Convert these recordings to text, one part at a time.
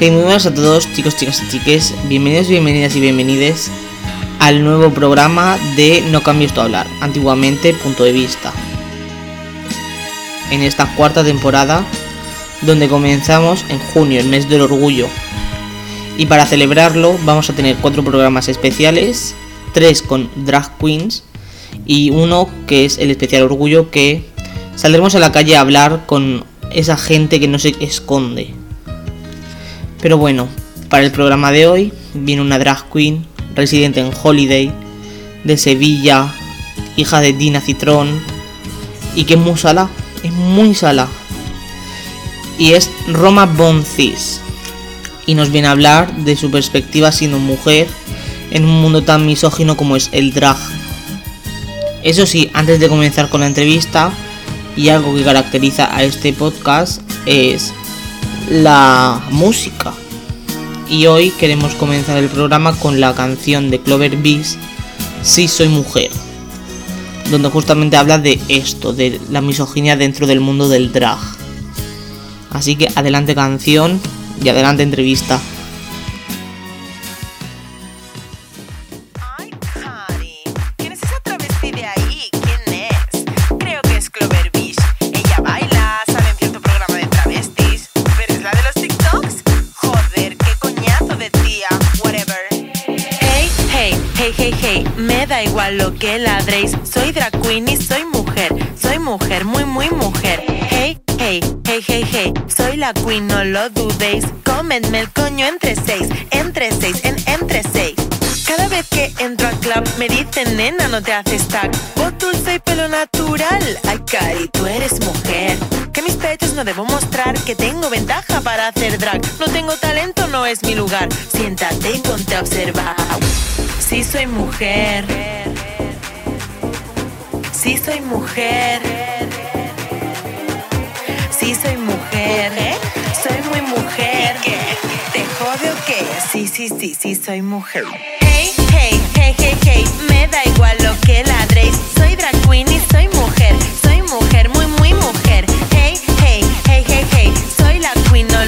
Hey, muy buenas a todos, chicos, chicas y chiques. Bienvenidos, bienvenidas y bienvenides al nuevo programa de No cambies tu hablar, antiguamente punto de vista. En esta cuarta temporada, donde comenzamos en junio, el mes del orgullo. Y para celebrarlo vamos a tener cuatro programas especiales, tres con drag queens y uno que es el especial orgullo que saldremos a la calle a hablar con esa gente que no se esconde pero bueno, para el programa de hoy viene una drag queen residente en Holiday, de Sevilla, hija de Dina Citrón, y que es muy sala, es muy sala. Y es Roma Boncis. Y nos viene a hablar de su perspectiva siendo mujer en un mundo tan misógino como es el drag. Eso sí, antes de comenzar con la entrevista, y algo que caracteriza a este podcast es la música. Y hoy queremos comenzar el programa con la canción de Clover Beast, Si soy mujer, donde justamente habla de esto, de la misoginia dentro del mundo del drag. Así que adelante canción y adelante entrevista. Que ladréis. Soy drag queen y soy mujer. Soy mujer, muy, muy mujer. Hey, hey, hey, hey, hey. Soy la queen, no lo dudéis. Cómenme el coño entre seis. Entre seis, en entre seis. Cada vez que entro al club me dicen, nena, no te haces tag. Voz dulce y pelo natural. Ay, Cari, tú eres mujer. Que mis pechos no debo mostrar que tengo ventaja para hacer drag. No tengo talento, no es mi lugar. Siéntate y ponte a observar. Sí soy mujer. Sí soy mujer. Sí soy mujer. Soy muy mujer. ¿Te jode o qué? Sí, sí, sí, sí soy mujer. Hey, hey, hey, hey, hey. Me da igual lo que ladréis. Soy drag queen y soy mujer. Soy mujer, muy, muy mujer. Hey, hey, hey, hey, hey. Soy la queen, no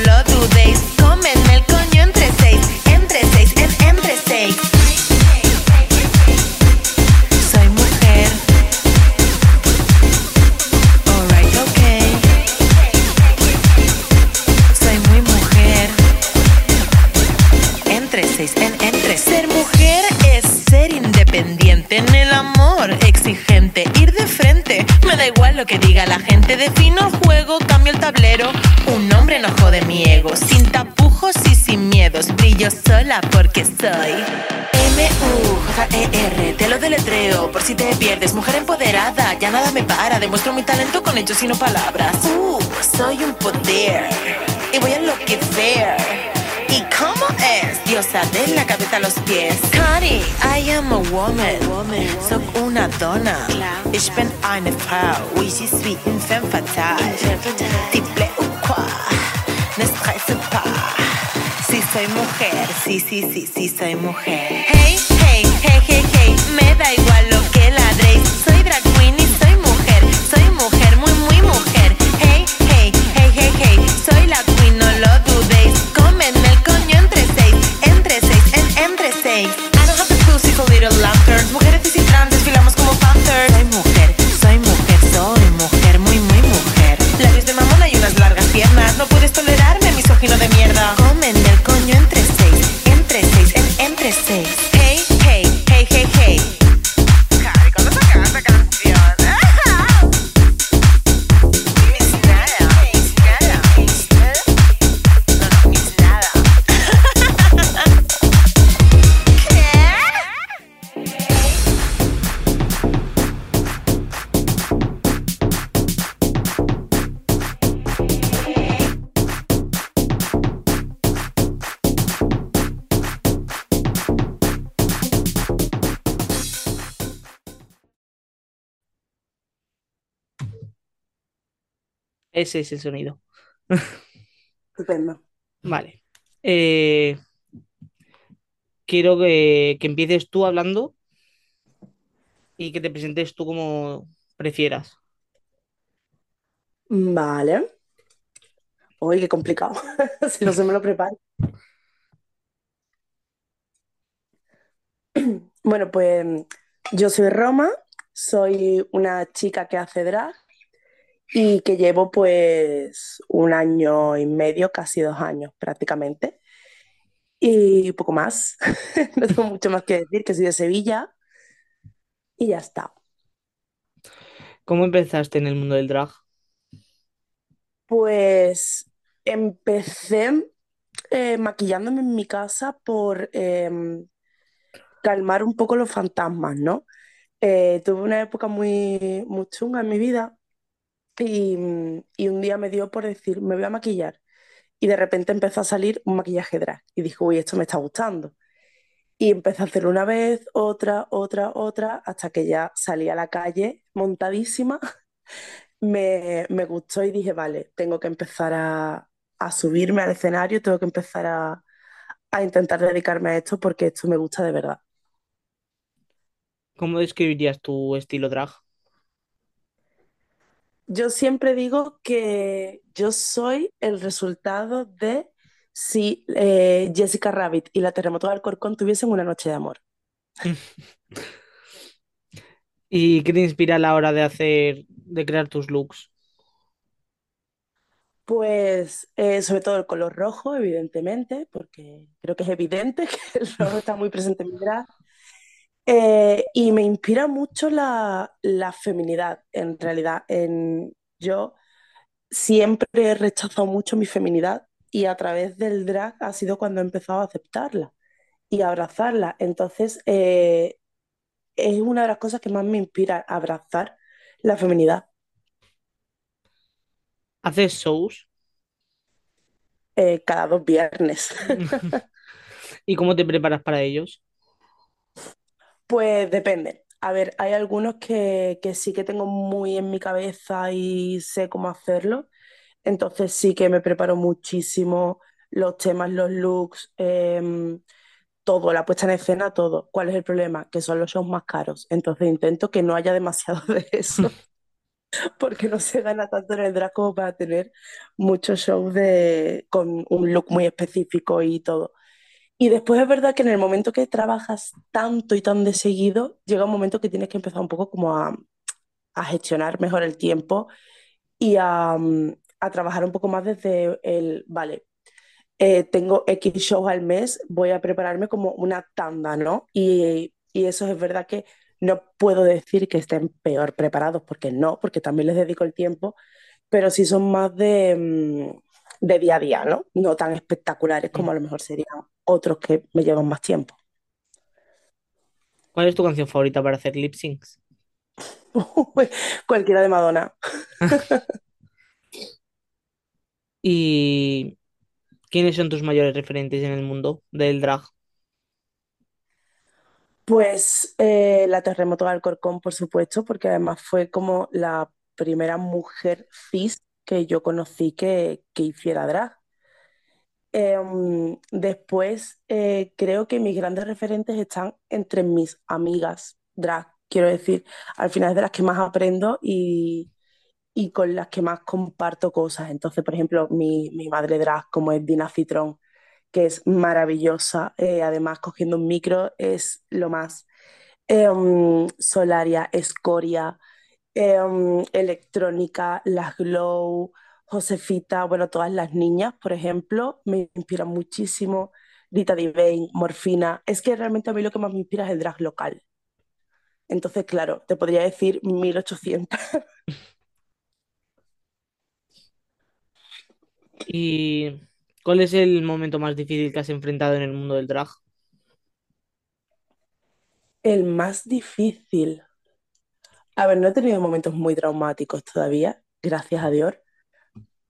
lo que diga la gente, defino el juego, cambio el tablero. Un hombre no jode mi ego, sin tapujos y sin miedos. Brillo sola porque soy. M-U-J-E-R, te lo deletreo por si te pierdes. Mujer empoderada, ya nada me para. Demuestro mi talento con hechos y no palabras. Uh, soy un poder y voy a enloquecer. ¿Y cómo es? Diosa de la cabeza a los pies. Cari, I am a woman. Soy una dona. Ich bin eine Frau. Oui, je suis une femme fatale. Ou quoi? Ne stresse pas. Sí soy mujer, sí, sí, sí, sí soy mujer. Hey, hey, hey, hey, hey, me da igual lo que ladréis. Soy drag queen y soy mujer, soy mujer, muy, muy mujer. Hey, hey, hey, hey, hey, soy la misógino de mierda. Ese es el sonido. Estupendo. Vale. Eh, quiero que, que empieces tú hablando y que te presentes tú como prefieras. Vale. Uy, qué complicado. Si no se me lo preparo. Bueno, pues yo soy Roma, soy una chica que hace drag y que llevo pues un año y medio, casi dos años prácticamente. Y poco más. No tengo mucho más que decir, que soy de Sevilla y ya está. ¿Cómo empezaste en el mundo del drag? Pues empecé eh, maquillándome en mi casa por em, calmar un poco los fantasmas, ¿no? Eh, tuve una época muy, muy chunga en mi vida y, y un día me dio por decir, me voy a maquillar. Y de repente empezó a salir un maquillaje drag. Y dije, uy, esto me está gustando. Y empecé a hacerlo una vez, otra, otra, otra, hasta que ya salí a la calle montadísima. Me, me gustó y dije, vale, tengo que empezar a, a subirme al escenario, tengo que empezar a, a intentar dedicarme a esto porque esto me gusta de verdad. ¿Cómo describirías tu estilo drag? Yo siempre digo que yo soy el resultado de si eh, Jessica Rabbit y la Terremoto de Alcorcón tuviesen una noche de amor. ¿Y qué te inspira a la hora de hacer, de crear tus looks? Pues eh, sobre todo el color rojo, evidentemente, porque creo que es evidente que el rojo está muy presente en mi drag. Eh, y me inspira mucho la, la feminidad, en realidad. En, yo siempre he rechazado mucho mi feminidad y a través del drag ha sido cuando he empezado a aceptarla y a abrazarla. Entonces, eh, es una de las cosas que más me inspira, abrazar la feminidad. ¿Haces shows? eh, cada dos viernes. ¿Y cómo te preparas para ellos? Pues depende. A ver, hay algunos que, que sí que tengo muy en mi cabeza y sé cómo hacerlo. Entonces sí que me preparo muchísimo los temas, los looks, em, todo, la puesta en escena, todo. ¿Cuál es el problema? Que son los shows más caros. Entonces intento que no haya demasiado de eso, porque no se gana tanto en el drag como para tener muchos shows de, con un look muy específico y todo. Y después es verdad que en el momento que trabajas tanto y tan de seguido, llega un momento que tienes que empezar un poco como a, gestionar mejor el tiempo y a, mm, a trabajar un poco más desde el, vale, eh, tengo X shows al mes, voy a prepararme como una tanda, ¿no? Y, y eso es verdad que no puedo decir que estén peor preparados, porque no, porque también les dedico el tiempo, pero sí son más de, mm, de día a día, ¿no? No tan espectaculares como a lo mejor serían otros que me llevan más tiempo. ¿Cuál es tu canción favorita para hacer lip syncs? Cualquiera de Madonna. ¿Y quiénes son tus mayores referentes en el mundo del drag? Pues eh, la Terremoto de Alcorcón, por supuesto, porque además fue como la primera mujer cis que yo conocí que, que hiciera drag. Em, después, eh, creo que mis grandes referentes están entre mis amigas drag, quiero decir, al final es de las que más aprendo y, y con las que más comparto cosas. Entonces, por ejemplo, mi, mi madre drag, como es Dina Citrón, que es maravillosa, eh, además cogiendo un micro es lo más. Em, Solaria, Escoria, em, Electrónica, Las Glow, Josefita, bueno, todas las niñas, por ejemplo, me inspiran muchísimo. Rita Divine, Morfina. Es que realmente a mí lo que más me inspira es el drag local. Entonces, claro, te podría decir 1800. ¿Y cuál es el momento más difícil que has enfrentado en el mundo del drag? El más difícil. A ver, no he tenido momentos muy traumáticos todavía, gracias a Dios,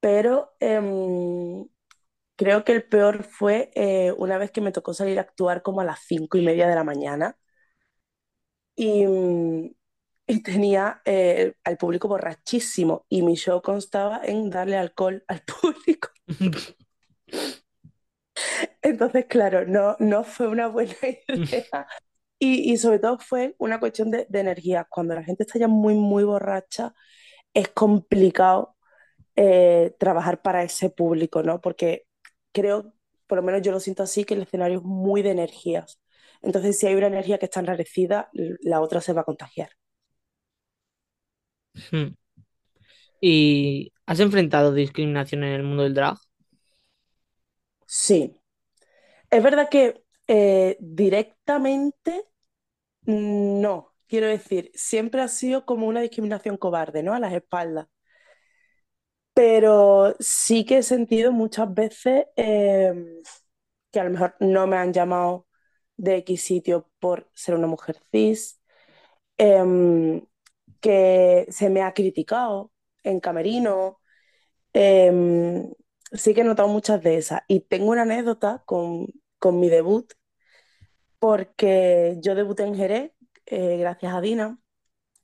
pero em, creo que el peor fue eh, una vez que me tocó salir a actuar como a las cinco y media de la mañana y, y tenía eh, al público borrachísimo y mi show constaba en darle alcohol al público. Entonces, claro, no, no fue una buena idea. Y, y sobre todo fue una cuestión de, de energía. Cuando la gente está ya muy, muy borracha, es complicado eh, trabajar para ese público, ¿no? Porque creo, por lo menos yo lo siento así, que el escenario es muy de energías. Entonces, si hay una energía que está enrarecida, la otra se va a contagiar. Hmm. ¿Y has enfrentado discriminación en el mundo del drag? Sí. Es verdad que eh, directamente no. Quiero decir, siempre ha sido como una discriminación cobarde, ¿no? A las espaldas. Pero sí que he sentido muchas veces eh, que a lo mejor no me han llamado de X sitio por ser una mujer cis, em, que se me ha criticado en camerino. em, sí que he notado muchas de esas. Y tengo una anécdota con, con mi debut, porque yo debuté en Jerez, eh, gracias a Dina,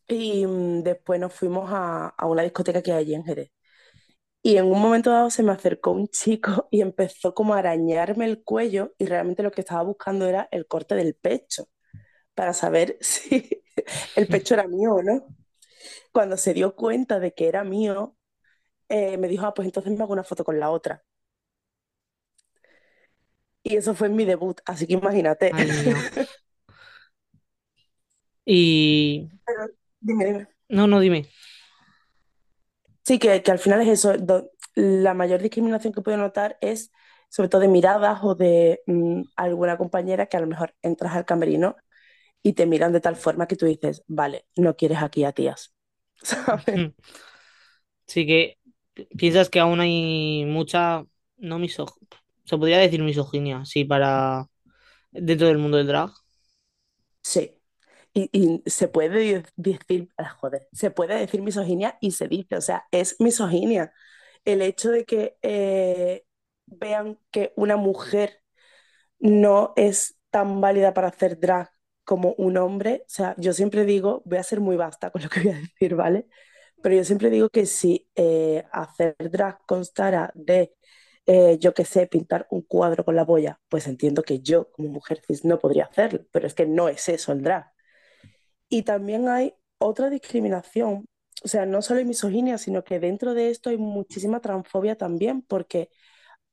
y mm, después nos fuimos a, una discoteca que hay allí en Jerez. Y en un momento dado se me acercó un chico y empezó como a arañarme el cuello y realmente lo que estaba buscando era el corte del pecho para saber si el pecho era mío o no. Cuando se dio cuenta de que era mío, eh, me dijo, ah, pues entonces me hago una foto con la otra. Y eso fue mi debut, así que imagínate. Ay, mío. Y... Pero, dime, dime. No, no, dime. Sí, que, que al final es eso. do- la mayor discriminación que puedo notar es sobre todo de miradas o de mm, alguna compañera que a lo mejor entras al camerino y te miran de tal forma que tú dices, vale, no quieres aquí a tías, ¿sabes? Sí que pi- piensas que aún hay mucha, no miso, se podría decir misoginia, sí, para dentro del mundo del drag. Sí. Y, y se puede decir, ah, joder, se puede decir misoginia y se dice, o sea, es misoginia. El hecho de que eh, vean que una mujer no es tan válida para hacer drag como un hombre. O sea, yo siempre digo, voy a ser muy vasta con lo que voy a decir, ¿vale? Pero yo siempre digo que si eh, hacer drag constara de, eh, yo qué sé, pintar un cuadro con la boya, pues entiendo que yo como mujer cis no podría hacerlo, pero es que no es eso el drag. Y también hay otra discriminación, o sea, no solo hay misoginia, sino que dentro de esto hay muchísima transfobia también, porque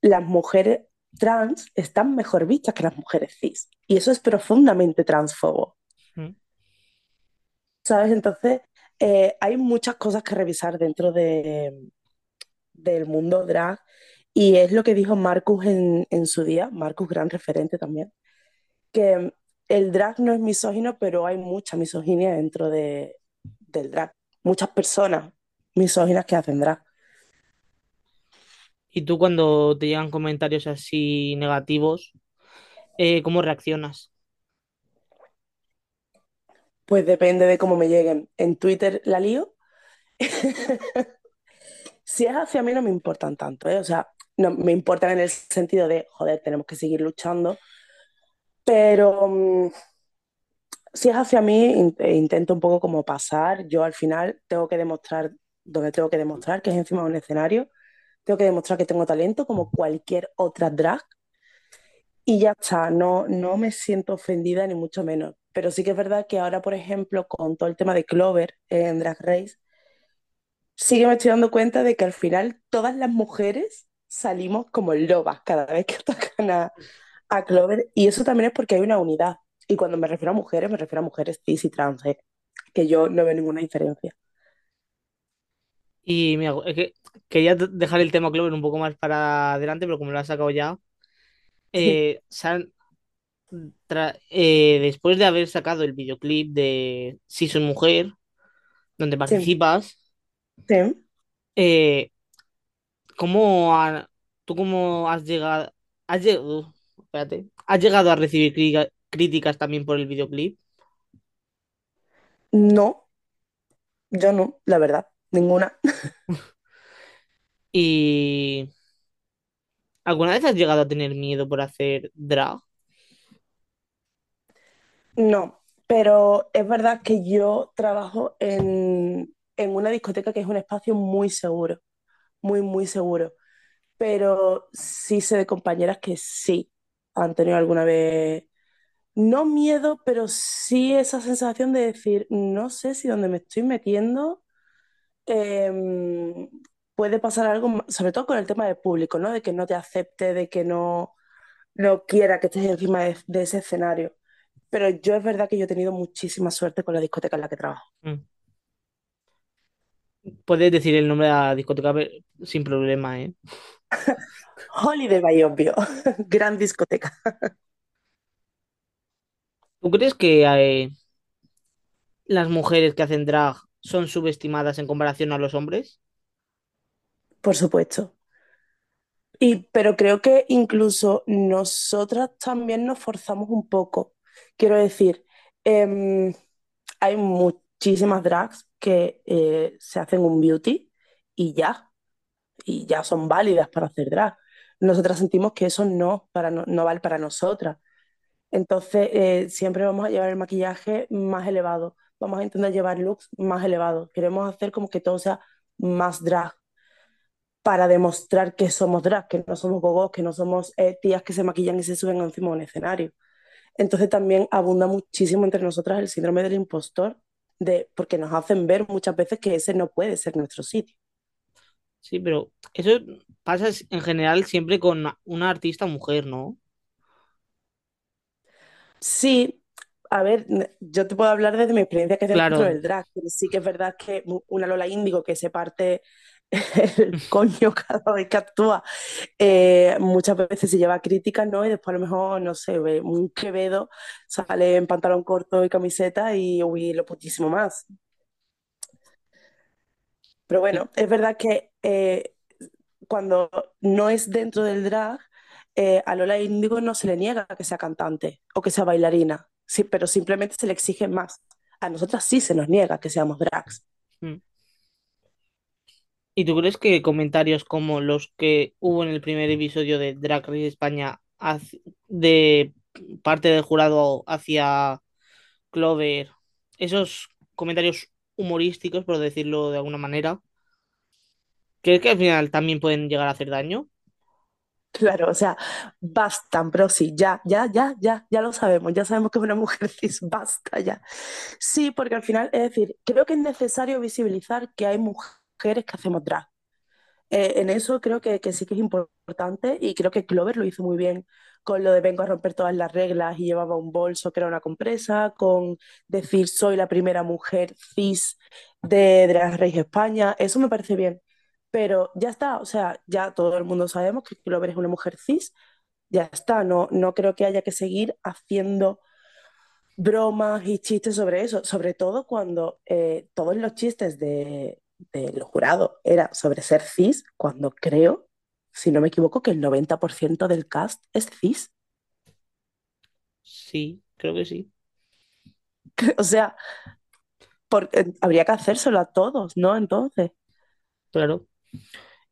las mujeres trans están mejor vistas que las mujeres cis. Y eso es profundamente transfobo, Hmm. ¿sabes? Entonces, eh, hay muchas cosas que revisar dentro de, del mundo drag. Y es lo que dijo Marcus en, en su día, Marcus, gran referente también, que el drag no es misógino, pero hay mucha misoginia dentro de, del drag. Muchas personas misóginas que hacen drag. Y tú cuando te llegan comentarios así negativos, eh, ¿cómo reaccionas? Pues depende de cómo me lleguen. En Twitter la lío. Si es hacia mí no me importan tanto, ¿eh? O sea, no me importan en el sentido de, joder, tenemos que seguir luchando, pero mm, si es hacia mí, eh, intento un poco como pasar. Yo al final tengo que demostrar donde tengo que demostrar, que es encima de un escenario. Tengo que demostrar que tengo talento como cualquier otra drag y ya está. No, no me siento ofendida ni mucho menos. Pero sí que es verdad que ahora, por ejemplo, con todo el tema de Clover en Drag Race, sí que me estoy dando cuenta de que al final todas las mujeres salimos como lobas cada vez que tocan a, a Clover. Y eso también es porque hay una unidad. Y cuando me refiero a mujeres, me refiero a mujeres cis y trans, ¿eh? que yo no veo ninguna diferencia. Y mira, es que quería dejar el tema Clover un poco más para adelante, pero como lo has sacado ya, Sí, eh, tra- eh, después de haber sacado el videoclip de Si soy mujer, donde sí, participas, sí. eh, ¿cómo ha- tú cómo has llegado, has llegado, espérate, has llegado a recibir crítica- críticas también por el videoclip? No, yo no, la verdad, ninguna. ¿Y alguna vez has llegado a tener miedo por hacer drag? No, pero es verdad que yo trabajo en, en una discoteca que es un espacio muy seguro, muy, muy seguro. Pero sí sé de compañeras que sí han tenido alguna vez, no miedo, pero sí esa sensación de decir, no sé si donde me estoy metiendo em, puede pasar algo, sobre todo con el tema del público, ¿no? De que no te acepte, de que no, no quiera que estés encima de, de ese escenario. Pero yo es verdad que yo he tenido muchísima suerte con la discoteca en la que trabajo. Mm. Puedes decir el nombre de la discoteca sin problema, ¿eh? Holiday by Obvio, gran discoteca. ¿Tú crees que eh, las mujeres que hacen drag son subestimadas en comparación a los hombres? Por supuesto. Y, pero creo que incluso nosotras también nos forzamos un poco. Quiero decir, em, hay muchísimas drags que eh, se hacen un beauty y ya, y ya son válidas para hacer drag. Nosotras sentimos que eso no, para, no, no vale para nosotras. Entonces, eh, siempre vamos a llevar el maquillaje más elevado, vamos a intentar llevar looks más elevados. Queremos hacer como que todo sea más drag para demostrar que somos drag, que no somos gogos, que no somos eh, tías que se maquillan y se suben encima de un escenario. Entonces también abunda muchísimo entre nosotras el síndrome del impostor, de, porque nos hacen ver muchas veces que ese no puede ser nuestro sitio. Sí, pero eso pasa en general siempre con una artista mujer, ¿no? Sí, a ver, yo te puedo hablar desde mi experiencia que es dentro Claro, del drag, pero sí que es verdad que una Lola Índigo que se parte el coño cada vez que actúa, eh, muchas veces se lleva críticas, ¿no? Y después a lo mejor, no sé, ve un Quevedo sale en pantalón corto y camiseta y uy, lo putísimo más. Pero bueno, es verdad que eh, cuando no es dentro del drag, eh, a Lola Índigo no se le niega que sea cantante o que sea bailarina, sí, pero simplemente se le exige más. A nosotras sí se nos niega que seamos drags. Mm. ¿Y tú crees que comentarios como los que hubo en el primer episodio de Drag Race España de parte del jurado hacia Clover, esos comentarios humorísticos, por decirlo de alguna manera, ¿crees que al final también pueden llegar a hacer daño? Claro, o sea, bastan, pero sí, ya, ya, ya, ya, ya lo sabemos, ya sabemos que una mujer cis, basta ya. Sí, porque al final, es decir, creo que es necesario visibilizar que hay mujeres que hacemos drag. Eh, en eso creo que, que sí que es importante y creo que Clover lo hizo muy bien con lo de vengo a romper todas las reglas y llevaba un bolso que era una compresa, con decir soy la primera mujer cis de Drag Race España, eso me parece bien. Pero ya está, o sea, ya todo el mundo sabemos que Clover es una mujer cis, ya está, no, no creo que haya que seguir haciendo bromas y chistes sobre eso, sobre todo cuando eh, todos los chistes de, de los jurados era sobre ser cis, cuando creo, si no me equivoco, que el 90% del cast es cis. Sí, creo que sí, O sea, por- eh, habría que hacérselo a todos, ¿no? Entonces, claro.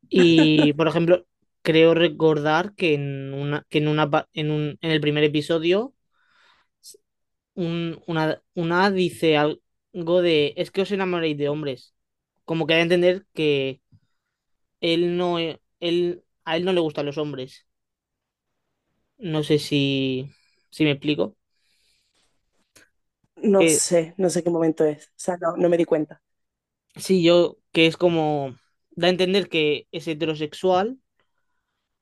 Y, por ejemplo, creo recordar que en una, que en una, en un, en el primer episodio un- una, una dice algo de es que os enamoréis de hombres. Como que da a entender que él no, e- él, a él no le gustan los hombres. No sé si, si me explico. no Que sé, no sé qué momento es. O sea, no, no me di cuenta. sí, yo, que es como, da a entender que es heterosexual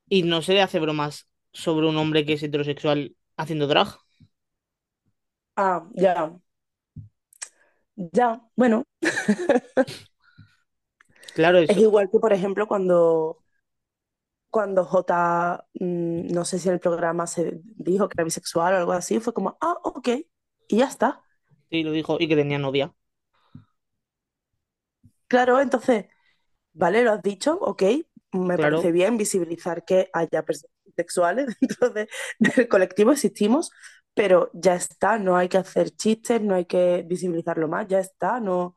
y no se le hace bromas sobre un hombre que es heterosexual haciendo drag. Ah, ya, ya, bueno. Claro, Es igual que, por ejemplo, cuando, cuando J, mm, no sé si en el programa se dijo que era bisexual o algo así, fue como, ah, ok, y ya está. sí, lo dijo, y que tenía novia. Claro, entonces, vale, lo has dicho, ok, me parece bien visibilizar que haya personas sexuales dentro de- del colectivo, existimos, pero ya está, no hay que hacer chistes, no hay que visibilizarlo más, ya está, no,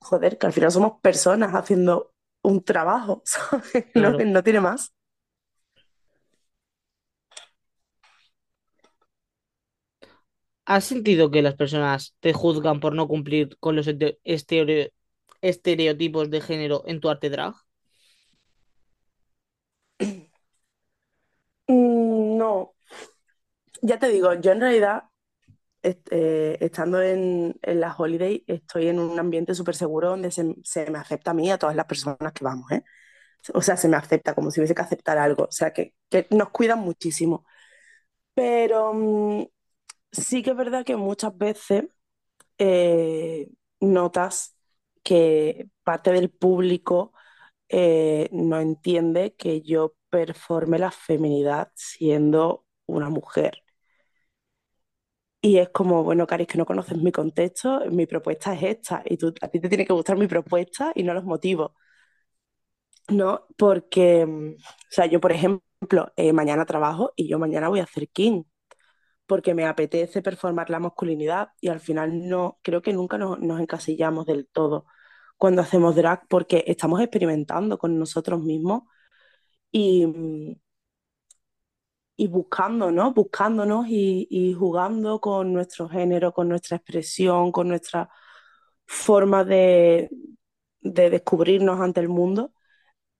joder, que al final somos personas haciendo un trabajo, ¿sabes? No, claro. no tiene más. ¿Has sentido que las personas te juzgan por no cumplir con los este- estereo- estereotipos de género en tu arte drag? Mm, No, ya te digo, yo en realidad eh, estando en, en la holiday, estoy en un ambiente súper seguro donde se, se me acepta a mí y a todas las personas que vamos, ¿eh? O sea, se me acepta como si hubiese que aceptar algo. O sea, que, que nos cuidan muchísimo. Pero mm, sí que es verdad que muchas veces eh, notas que parte del público no entiende que yo performe la feminidad siendo una mujer. Y es como, bueno, Cari, es que no conoces mi contexto, mi propuesta es esta, y tú, a ti te tiene que gustar mi propuesta y no los motivos, ¿no? Porque, mm, o sea, yo, por ejemplo, eh, mañana trabajo y yo mañana voy a hacer King, porque me apetece performar la masculinidad y al final no, creo que nunca nos, nos encasillamos del todo cuando hacemos drag porque estamos experimentando con nosotros mismos y, mm, y buscando, ¿no? Buscándonos y, jugando con nuestro género, con nuestra expresión, con nuestra forma de, de descubrirnos ante el mundo.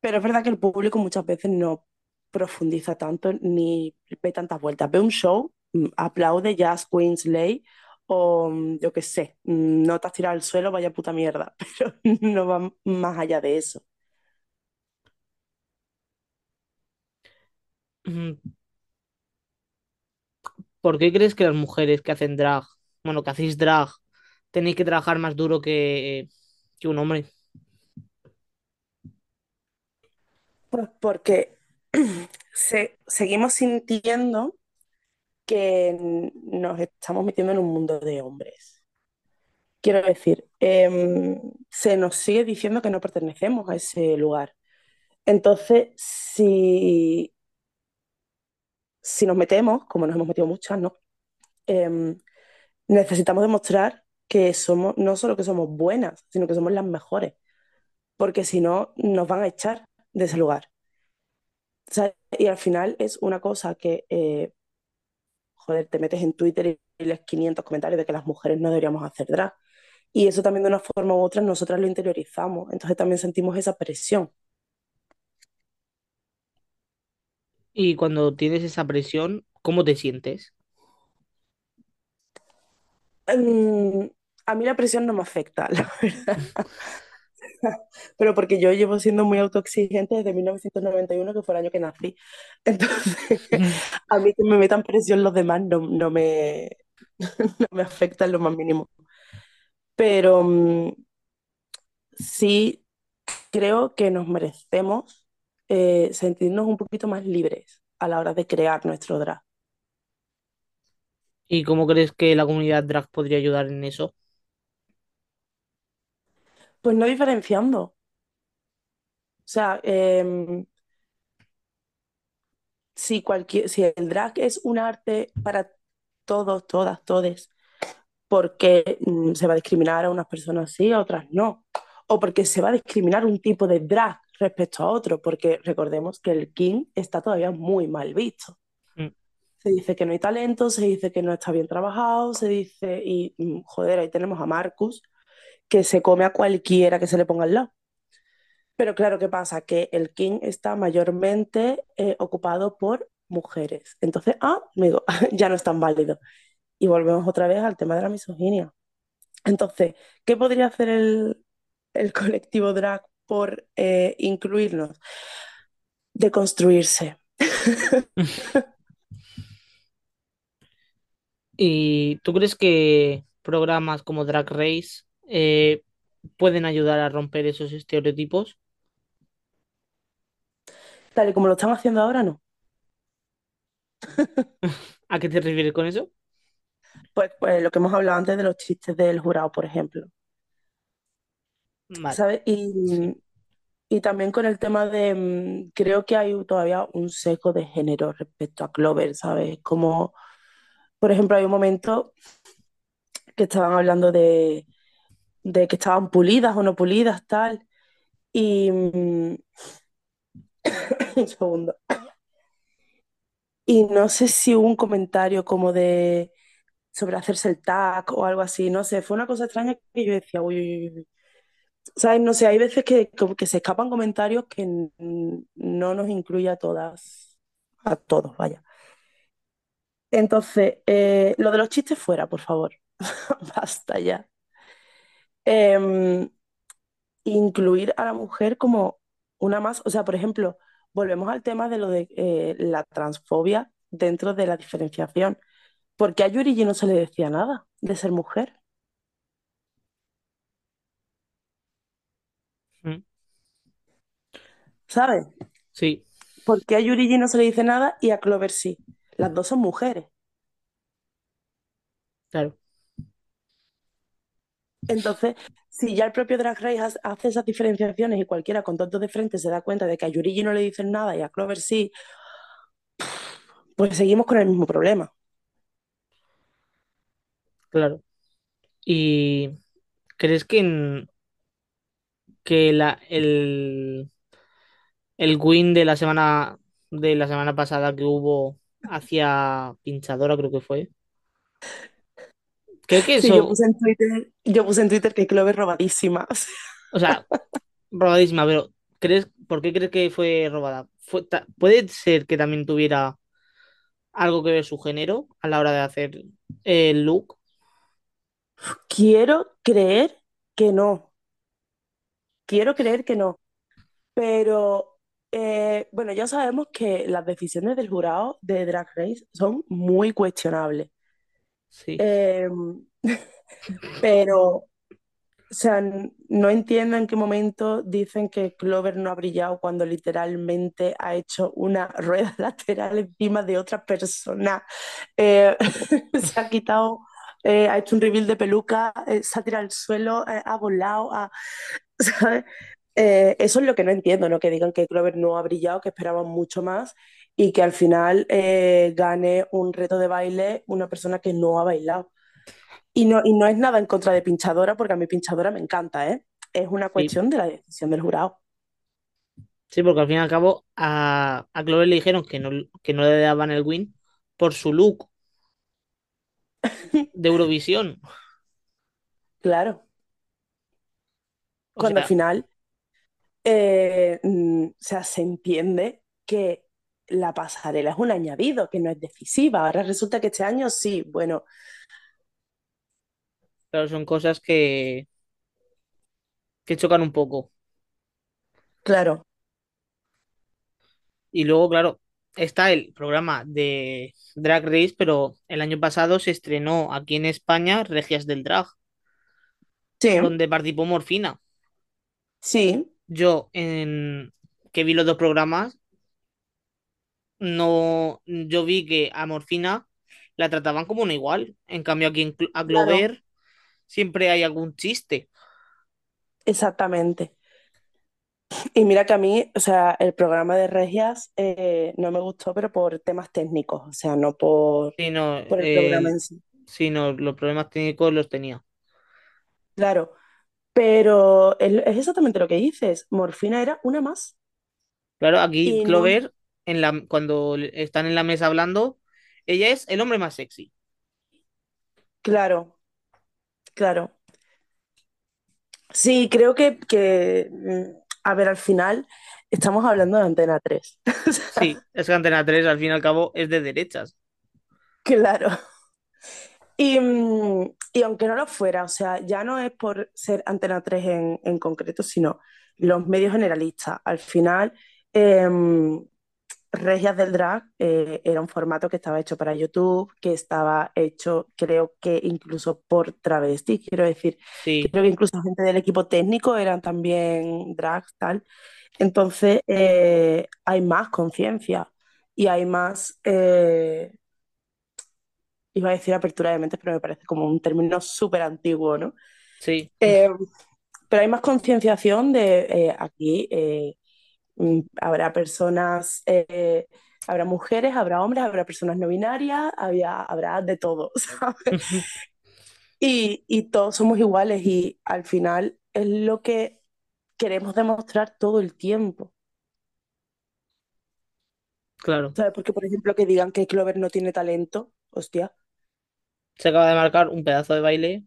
Pero es verdad que el público muchas veces no profundiza tanto ni ve tantas vueltas. Ve un show, mm, aplaude Jazz Queen Slay o mm, yo qué sé, mm, no te has tirado al suelo, vaya puta mierda, pero no va más allá de eso. ¿Por qué crees que las mujeres que hacen drag, bueno, que hacéis drag, tenéis que trabajar más duro que, un hombre? Pues porque se- seguimos sintiendo que nos estamos metiendo en un mundo de hombres. Quiero decir, em, se nos sigue diciendo que no pertenecemos a ese lugar. Entonces, si, si nos metemos, como nos hemos metido muchas, ¿no? Em, necesitamos demostrar que somos, no solo que somos buenas, sino que somos las mejores, porque si no, nos van a echar de ese lugar. O sea, y al final es una cosa que, eh, joder, te metes en Twitter y lees 500 comentarios de que las mujeres no deberíamos hacer drag. Y eso también de una forma u otra nosotras lo interiorizamos, entonces también sentimos esa presión. Y cuando tienes esa presión, ¿cómo te sientes? Mm, a mí la presión no me afecta, la verdad, pero porque yo llevo siendo muy autoexigente desde 1991, que fue el año que nací. Entonces, a mí que me metan presión los demás no, no me, no me afecta en lo más mínimo. Pero mm, sí creo que nos merecemos eh, sentirnos un poquito más libres a la hora de crear nuestro drag. ¿Y cómo crees que la comunidad drag podría ayudar en eso? Pues no diferenciando. O sea, em, si, cualquier, si el drag es un arte para todos, todas, todes, porque mm, se va a discriminar a unas personas sí, a otras no. O porque se va a discriminar un tipo de drag respecto a otro, porque recordemos que el king está todavía muy mal visto. Mm. Se dice que no hay talento, se dice que no está bien trabajado, se dice, y mm, joder, ahí tenemos a Marcus, que se come a cualquiera que se le ponga al lado. Pero claro, ¿qué pasa? Que el king está mayormente eh, ocupado por mujeres. Entonces, ah, amigo, ya no es tan válido. Y volvemos otra vez al tema de la misoginia. Entonces, ¿qué podría hacer el, el colectivo drag por eh, incluirnos? Deconstruirse. ¿Y tú crees que programas como Drag Race eh, pueden ayudar a romper esos estereotipos? Tal y como lo están haciendo ahora, no. ¿A qué te refieres con eso? Pues, pues lo que hemos hablado antes de los chistes del jurado, por ejemplo. Y, y también con el tema de, mm, creo que hay todavía un sesgo de género respecto a Clover, ¿sabes? Como, por ejemplo, hay un momento que estaban hablando de, de que estaban pulidas o no pulidas, tal. Y mm, un segundo. Y no sé si hubo un comentario como de sobre hacerse el tag o algo así, no sé, fue una cosa extraña que yo decía, uy, uy, uy. ¿Sabes? No sé, hay veces que, que se escapan comentarios que no nos incluye a todas, a todos, vaya. Entonces, eh, lo de los chistes fuera, por favor. Basta ya. Em, incluir a la mujer como una más, o sea, por ejemplo, volvemos al tema de lo de eh, la transfobia dentro de la diferenciación. porque a Yurigi no se le decía nada de ser mujer? Mm, ¿Sabes? Sí, ¿Por qué a Yurigi no se le dice nada y a Clover sí? Las dos son mujeres. claro. Entonces, si ya el propio Drag Race hace esas diferenciaciones y cualquiera con tontos de frente se da cuenta de que a Yurigi no le dicen nada y a Clover sí, pues seguimos con el mismo problema. Claro. ¿Y crees que, en- que la, el, el win de la semana de la semana pasada que hubo hacia Pinchadora, creo que fue? Creo que Sí, yo eso, puse en Twitter, yo puse en Twitter que Clover robadísima. o sea, robadísima, pero ¿crees, por qué crees que fue robada? Fue, puede ser que también tuviera algo que ver su género a la hora de hacer el look. Quiero creer que no. Quiero creer que no. Pero eh, bueno, ya sabemos que las decisiones del jurado de Drag Race son muy cuestionables. Sí, Eh, pero, o sea, no entiendo en qué momento dicen que Clover no ha brillado cuando literalmente ha hecho una rueda lateral encima de otra persona. Eh, se ha quitado, eh, ha hecho un reveal de peluca, se ha tirado al suelo, ha volado, ha- ¿sabes? Eh, eso es lo que no entiendo, ¿no? Que digan que Clover no ha brillado, que esperaban mucho más y que al final eh, gane un reto de baile una persona que no ha bailado. Y no, y no es nada en contra de Pinchadora, porque a mí Pinchadora me encanta, ¿eh? Es una sí. cuestión de la decisión del jurado. Sí, porque al fin y al cabo a, a Clover le dijeron que no, que no le daban el win por su look de Eurovisión. Claro, O cuando al final, eh, mm, o sea, se entiende que la pasarela es un añadido, que no es decisiva. Ahora resulta que este año sí, bueno, claro, son cosas que, que chocan un poco. claro, Y luego, claro, está el programa de Drag Race, pero el año pasado se estrenó aquí en España Regias del Drag, sí, donde participó Morfina. sí, Yo, en que vi los dos programas, no, yo vi que a Morfina la trataban como una igual. En cambio, aquí en a claro, Clover siempre hay algún chiste. exactamente. Y mira que a mí, o sea, el programa de Regias eh, no me gustó, pero por temas técnicos, o sea, no por, el programa el, en sí. sino los problemas técnicos los tenía. Claro, pero es, exactamente lo que dices, Morfina era una más. Claro, aquí Y no, Clover, en la, cuando están en la mesa hablando, ella es el hombre más sexy. claro, claro. Sí, creo que, que, mm, a ver, al final estamos hablando de Antena 3. O Sí, es que Antena 3 al fin y al cabo es de derechas. claro. Y, mm, y aunque no lo fuera, o sea, ya no es por ser Antena 3 en, en concreto, sino los medios generalistas. Al final, em, Regias del Drag eh, era un formato que estaba hecho para YouTube, que estaba hecho, creo que incluso por travestis, quiero decir, Sí, creo que incluso gente del equipo técnico eran también drags, tal. Entonces, eh, hay más conciencia y hay más, eh, iba a decir apertura de mentes, pero me parece como un término súper antiguo, ¿no? sí, Eh, pero hay más concienciación de eh, aquí. eh, mm, habrá personas, habrá mujeres, habrá hombres, habrá personas no binarias, había, habrá de todo, ¿sabes? Y, y todos somos iguales y al final es lo que queremos demostrar todo el tiempo. claro. ¿Sabes? Porque, por ejemplo, que digan que Clover no tiene talento, hostia. Se acaba de marcar un pedazo de baile.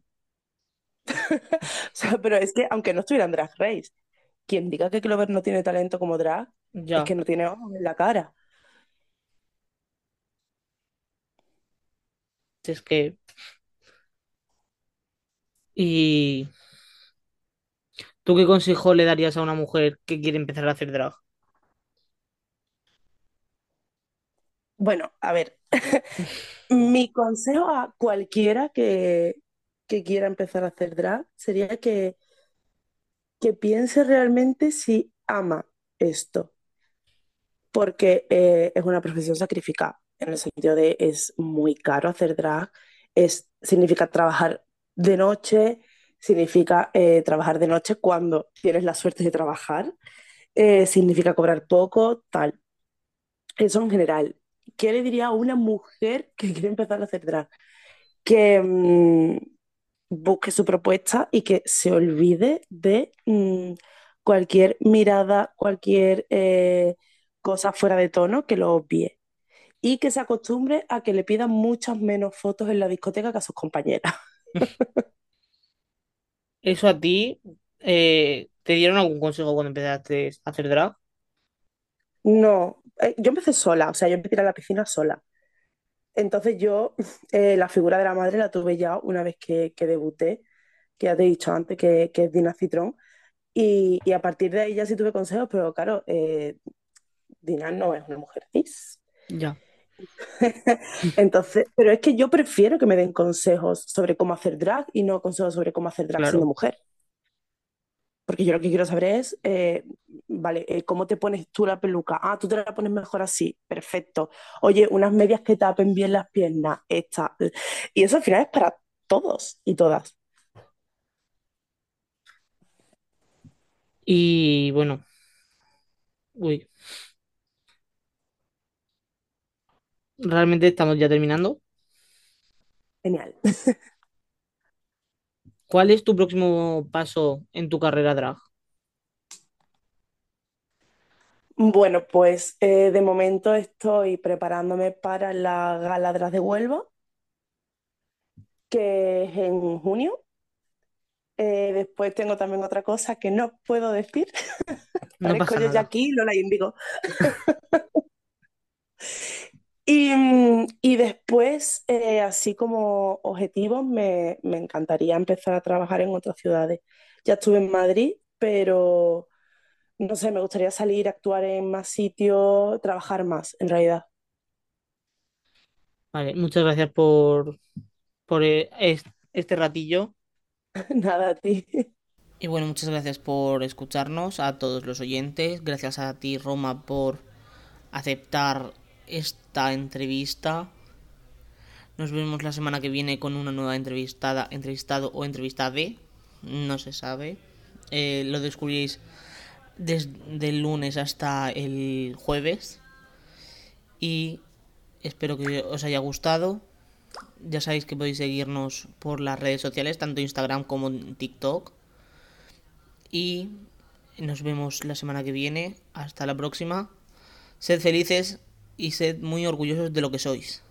O sea, pero es que aunque no estuviera en Drag Race, quien diga que Clover no tiene talento como drag, es Ya, que no tiene ojos en la cara. Es que... ¿Y tú qué consejo le darías a una mujer que quiere empezar a hacer drag? Bueno, a ver, mi consejo a cualquiera que, que quiera empezar a hacer drag sería que, que piense realmente si ama esto, porque eh, es una profesión sacrificada, en el sentido de es muy caro hacer drag, es, significa trabajar de noche, significa eh, trabajar de noche cuando tienes la suerte de trabajar, eh, significa cobrar poco, tal. Eso en general. ¿Qué le diría a una mujer que quiere empezar a hacer drag? Que mm, busque su propuesta y que se olvide de mm, cualquier mirada, cualquier eh, cosa fuera de tono, que lo obvie. Y que se acostumbre a que le pidan muchas menos fotos en la discoteca que a sus compañeras. ¿Eso a ti eh, te dieron algún consejo cuando empezaste a hacer drag? No, yo empecé sola, o sea, yo empecé a ir a la piscina sola. Entonces yo eh, la figura de la madre la tuve ya una vez que, que debuté, que ya te he dicho antes que, que es Dina Citrón, y, y a partir de ahí ya sí tuve consejos, pero claro, eh, Dina no es una mujer cis. Ya, Entonces, pero es que yo prefiero que me den consejos sobre cómo hacer drag y no consejos sobre cómo hacer drag siendo claro. mujer. Porque yo lo que quiero saber es, eh, vale, eh, ¿cómo te pones tú la peluca? Ah, tú te la pones mejor así, perfecto. Oye, unas medias que tapen bien las piernas, esta. Y eso al final es para todos y todas. Y bueno, uy, realmente estamos ya terminando. Genial. ¿Cuál es tu próximo paso en tu carrera drag? Bueno, pues eh, de momento estoy preparándome para la Gala las de Huelva, que es en junio. Eh, después tengo también otra cosa que no puedo decir. No Parezco yo ya aquí, Lola Índigo. Y, mm, y después, eh, así como objetivos, me, me encantaría empezar a trabajar en otras ciudades. Ya estuve en Madrid, pero no sé, me gustaría salir, actuar en más sitios, trabajar más, en realidad. Vale, muchas gracias por, por eh, es- este ratillo. Nada, a ti. Y bueno, muchas gracias por escucharnos a todos los oyentes. Gracias a ti, Roma, por aceptar esta entrevista. Nos vemos la semana que viene con una nueva entrevistada, entrevistado o entrevistada. No se sabe. Eh, lo descubriréis desde el lunes hasta el jueves. Y espero que os haya gustado. Ya sabéis que podéis seguirnos por las redes sociales, tanto Instagram como TikTok. Y nos vemos la semana que viene. Hasta la próxima. Sed felices y sed muy orgullosos de lo que sois.